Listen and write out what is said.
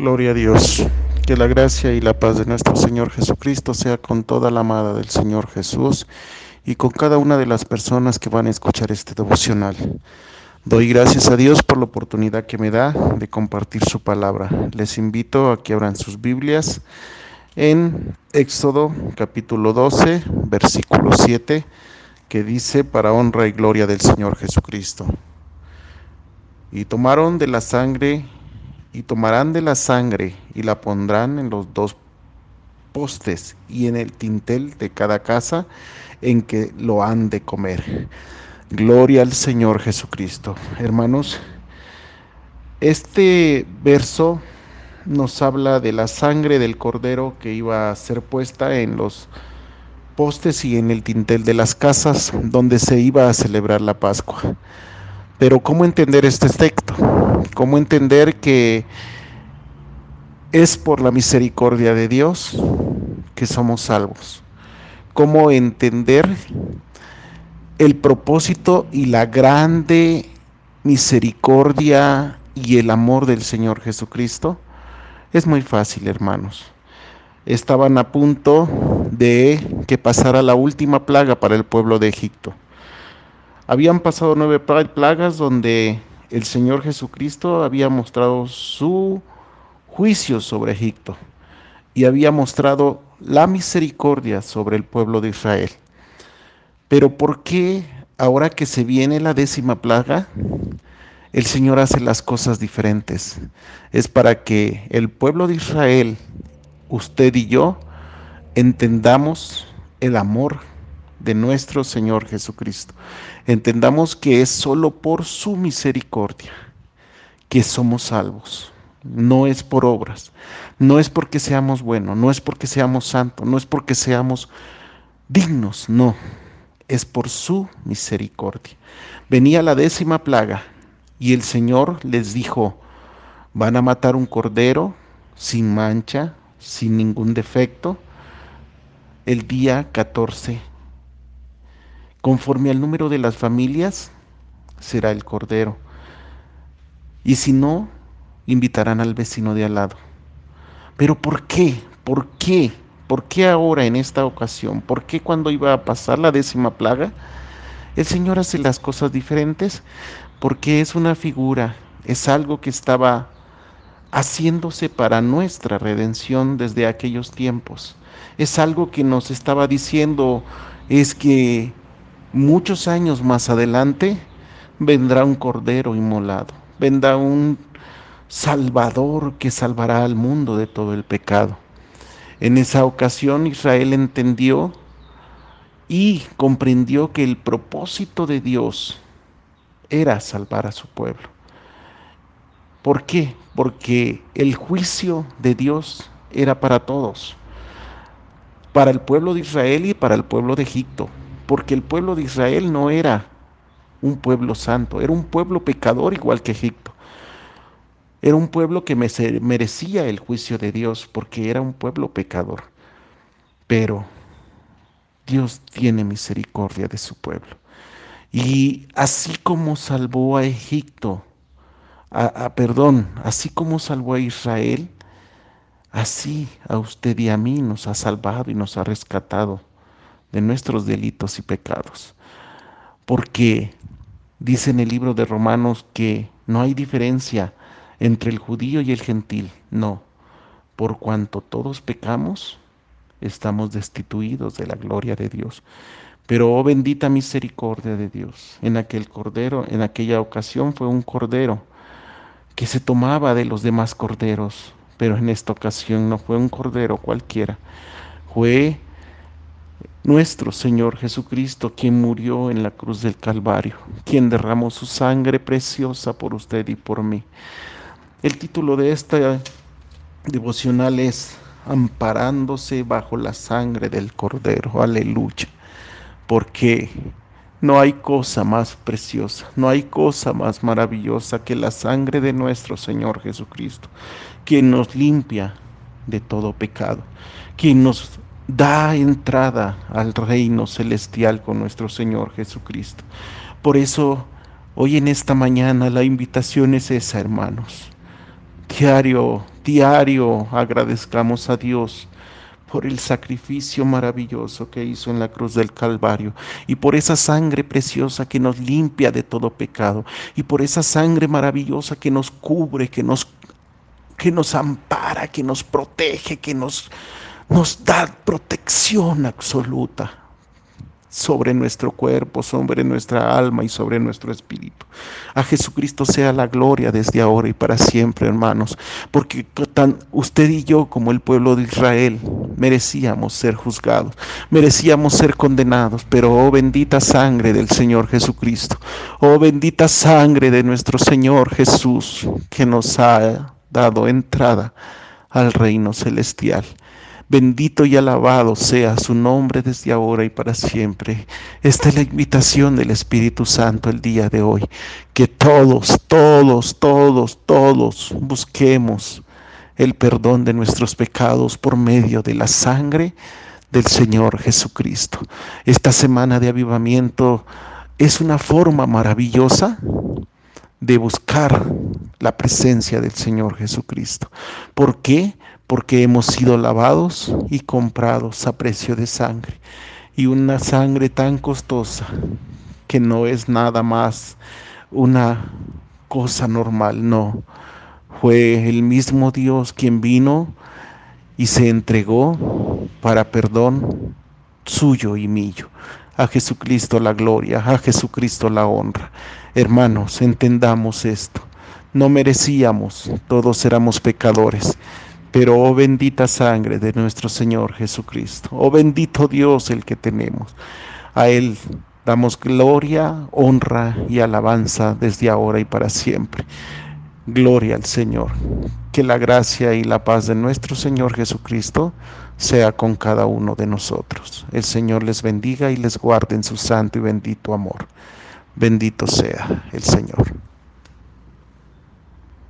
Gloria a Dios. Que la gracia y la paz de nuestro Señor Jesucristo sea con toda la amada del Señor Jesús y con cada una de las personas que van a escuchar este devocional. Doy gracias a Dios por la oportunidad que me da de compartir su palabra. Les invito a que abran sus Biblias en Éxodo capítulo 12, versículo 7, que dice, para honra y gloria del Señor Jesucristo. Y tomaron de la sangre y tomarán de la sangre y la pondrán en los dos postes y en el tintel de cada casa en que lo han de comer. Gloria al Señor Jesucristo. Hermanos, este verso nos habla de la sangre del cordero que iba a ser puesta en los postes y en el tintel de las casas donde se iba a celebrar la Pascua. Pero ¿cómo entender este texto? ¿Cómo entender que es por la misericordia de Dios que somos salvos? ¿Cómo entender el propósito y la grande misericordia y el amor del Señor Jesucristo? Es muy fácil, hermanos. Estaban a punto de que pasara la última plaga para el pueblo de Egipto. Habían pasado nueve plagas donde el Señor Jesucristo había mostrado su juicio sobre Egipto y había mostrado la misericordia sobre el pueblo de Israel. Pero ¿por qué ahora que se viene la décima plaga, el Señor hace las cosas diferentes? Es para que el pueblo de Israel, usted y yo, entendamos el amor de nuestro Señor Jesucristo. Entendamos que es solo por su misericordia que somos salvos. No es por obras, no es porque seamos buenos, no es porque seamos santos, no es porque seamos dignos, no, es por su misericordia. Venía la décima plaga y el Señor les dijo, van a matar un cordero sin mancha, sin ningún defecto, el día 14 Conforme al número de las familias, será el cordero. Y si no, invitarán al vecino de al lado. Pero ¿por qué? ¿Por qué? ¿Por qué ahora en esta ocasión? ¿Por qué cuando iba a pasar la décima plaga? El Señor hace las cosas diferentes porque es una figura, es algo que estaba haciéndose para nuestra redención desde aquellos tiempos. Es algo que nos estaba diciendo, es que muchos años más adelante vendrá un cordero inmolado, vendrá un Salvador que salvará al mundo de todo el pecado. En esa ocasión Israel entendió y comprendió que el propósito de Dios era salvar a su pueblo. ¿Por qué? Porque el juicio de Dios era para todos, para el pueblo de Israel y para el pueblo de Egipto porque el pueblo de Israel no era un pueblo santo, era un pueblo pecador igual que Egipto. Era un pueblo que merecía el juicio de Dios porque era un pueblo pecador. Pero Dios tiene misericordia de su pueblo. Y así como salvó a Egipto, perdón, así como salvó a Israel, así a usted y a mí nos ha salvado y nos ha rescatado de nuestros delitos y pecados. Porque dice en el libro de Romanos que no hay diferencia entre el judío y el gentil. No, por cuanto todos pecamos, estamos destituidos de la gloria de Dios. Pero oh bendita misericordia de Dios, en aquel cordero, en aquella ocasión fue un cordero que se tomaba de los demás corderos, pero en esta ocasión no fue un cordero cualquiera, fue nuestro Señor Jesucristo, quien murió en la cruz del Calvario, quien derramó su sangre preciosa por usted y por mí. El título de esta devocional es Amparándose bajo la sangre del Cordero. Aleluya. Porque no hay cosa más preciosa, no hay cosa más maravillosa que la sangre de nuestro Señor Jesucristo, quien nos limpia de todo pecado, quien nos da entrada al reino celestial con nuestro Señor Jesucristo. Por eso, hoy en esta mañana la invitación es esa, hermanos. Diario diario agradezcamos a Dios por el sacrificio maravilloso que hizo en la cruz del Calvario y por esa sangre preciosa que nos limpia de todo pecado y por esa sangre maravillosa que nos cubre, que nos que nos ampara, que nos protege, que nos nos da protección absoluta sobre nuestro cuerpo, sobre nuestra alma y sobre nuestro espíritu. A Jesucristo sea la gloria desde ahora y para siempre, hermanos, porque tan usted y yo como el pueblo de Israel merecíamos ser juzgados, merecíamos ser condenados, pero oh bendita sangre del Señor Jesucristo, oh bendita sangre de nuestro Señor Jesús que nos ha dado entrada al reino celestial. Bendito y alabado sea su nombre desde ahora y para siempre. Esta es la invitación del Espíritu Santo el día de hoy. Que todos, todos, todos, todos busquemos el perdón de nuestros pecados por medio de la sangre del Señor Jesucristo. Esta semana de avivamiento es una forma maravillosa de buscar la presencia del Señor Jesucristo. ¿Por qué? Porque hemos sido lavados y comprados a precio de sangre. Y una sangre tan costosa que no es nada más una cosa normal, no. Fue el mismo Dios quien vino y se entregó para perdón suyo y mío. A Jesucristo la gloria, a Jesucristo la honra. Hermanos, entendamos esto. No merecíamos, todos éramos pecadores, pero oh bendita sangre de nuestro Señor Jesucristo, oh bendito Dios el que tenemos. A Él damos gloria, honra y alabanza desde ahora y para siempre. Gloria al Señor. Que la gracia y la paz de nuestro Señor Jesucristo sea con cada uno de nosotros. El Señor les bendiga y les guarde en su santo y bendito amor. Bendito sea el Señor.